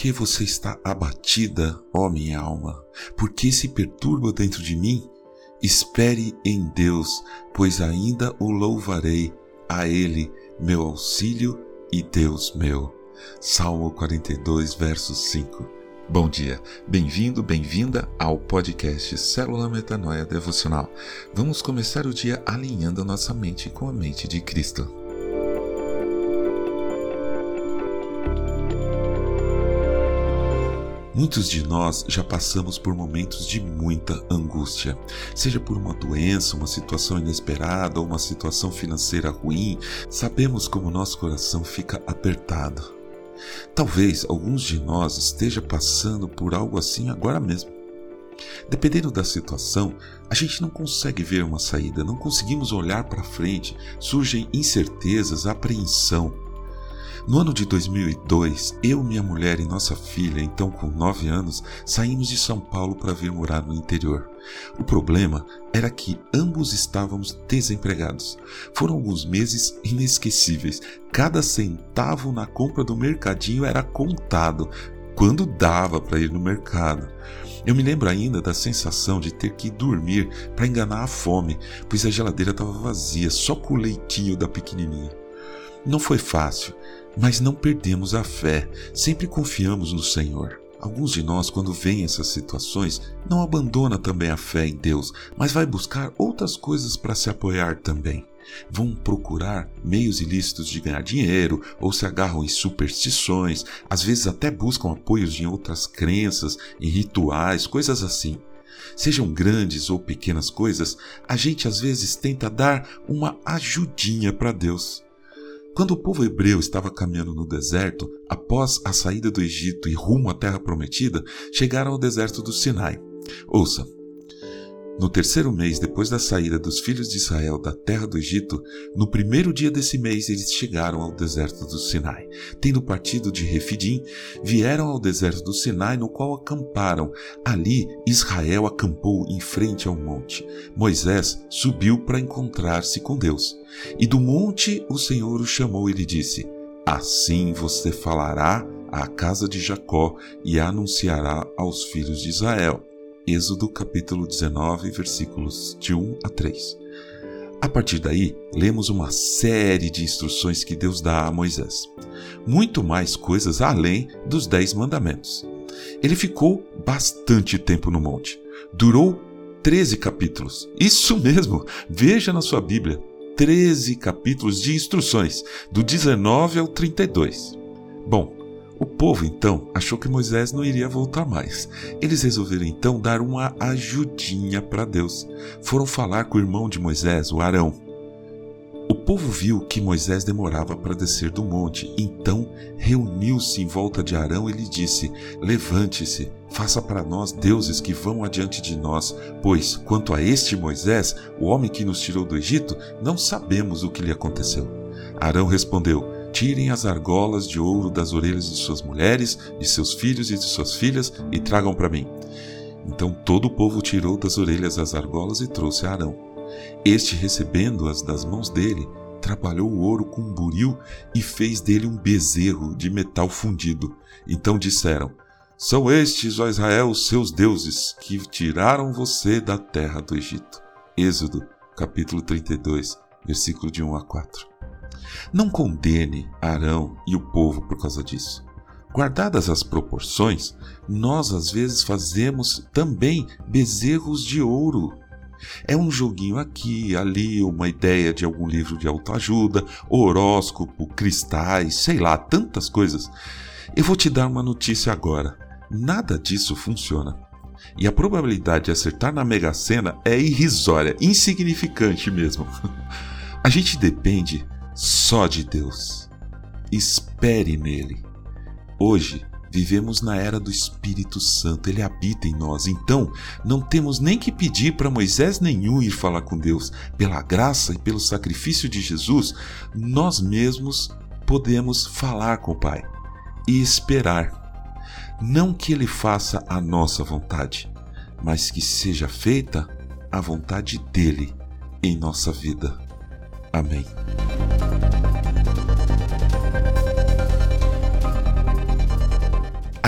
que você está abatida, ó minha alma? Por que se perturba dentro de mim? Espere em Deus, pois ainda o louvarei, a Ele, meu auxílio e Deus meu. Salmo 42, verso 5. Bom dia, bem-vindo, bem-vinda ao podcast Célula Metanoia Devocional. Vamos começar o dia alinhando nossa mente com a mente de Cristo. Muitos de nós já passamos por momentos de muita angústia, seja por uma doença, uma situação inesperada ou uma situação financeira ruim, sabemos como nosso coração fica apertado. Talvez alguns de nós esteja passando por algo assim agora mesmo. Dependendo da situação, a gente não consegue ver uma saída, não conseguimos olhar para frente, surgem incertezas, apreensão. No ano de 2002, eu, minha mulher e nossa filha, então com 9 anos, saímos de São Paulo para vir morar no interior. O problema era que ambos estávamos desempregados. Foram alguns meses inesquecíveis. Cada centavo na compra do mercadinho era contado, quando dava para ir no mercado. Eu me lembro ainda da sensação de ter que dormir para enganar a fome, pois a geladeira estava vazia, só com o leitinho da pequenininha. Não foi fácil, mas não perdemos a fé, sempre confiamos no Senhor. Alguns de nós, quando veem essas situações, não abandona também a fé em Deus, mas vai buscar outras coisas para se apoiar também. Vão procurar meios ilícitos de ganhar dinheiro ou se agarram em superstições, às vezes até buscam apoios em outras crenças, em rituais, coisas assim. Sejam grandes ou pequenas coisas, a gente às vezes tenta dar uma ajudinha para Deus. Quando o povo hebreu estava caminhando no deserto, após a saída do Egito e rumo à terra prometida, chegaram ao deserto do Sinai. Ouça, no terceiro mês depois da saída dos filhos de Israel da terra do Egito, no primeiro dia desse mês eles chegaram ao deserto do Sinai. Tendo partido de Refidim, vieram ao deserto do Sinai, no qual acamparam. Ali Israel acampou em frente ao monte. Moisés subiu para encontrar-se com Deus. E do monte o Senhor o chamou e lhe disse: Assim você falará à casa de Jacó e anunciará aos filhos de Israel. Êxodo capítulo 19, versículos de 1 a 3. A partir daí, lemos uma série de instruções que Deus dá a Moisés. Muito mais coisas além dos Dez Mandamentos. Ele ficou bastante tempo no monte. Durou 13 capítulos. Isso mesmo! Veja na sua Bíblia. 13 capítulos de instruções, do 19 ao 32. Bom, o povo então achou que Moisés não iria voltar mais. Eles resolveram então dar uma ajudinha para Deus. Foram falar com o irmão de Moisés, o Arão. O povo viu que Moisés demorava para descer do monte, então reuniu-se em volta de Arão e lhe disse: Levante-se, faça para nós deuses que vão adiante de nós, pois, quanto a este Moisés, o homem que nos tirou do Egito, não sabemos o que lhe aconteceu. Arão respondeu: Tirem as argolas de ouro das orelhas de suas mulheres, de seus filhos e de suas filhas e tragam para mim. Então todo o povo tirou das orelhas as argolas e trouxe a Arão. Este, recebendo-as das mãos dele, trabalhou o ouro com um buril e fez dele um bezerro de metal fundido. Então disseram: São estes, ó Israel, os seus deuses, que tiraram você da terra do Egito. Êxodo, capítulo 32, versículo de 1 a 4. Não condene Arão e o povo por causa disso. Guardadas as proporções, nós às vezes fazemos também bezerros de ouro. É um joguinho aqui, ali, uma ideia de algum livro de autoajuda, horóscopo, cristais, sei lá, tantas coisas. Eu vou te dar uma notícia agora. Nada disso funciona. E a probabilidade de acertar na Mega Sena é irrisória, insignificante mesmo. A gente depende só de Deus. Espere nele. Hoje vivemos na era do Espírito Santo, ele habita em nós. Então, não temos nem que pedir para Moisés nenhum ir falar com Deus. Pela graça e pelo sacrifício de Jesus, nós mesmos podemos falar com o Pai e esperar. Não que ele faça a nossa vontade, mas que seja feita a vontade dele em nossa vida. Amém.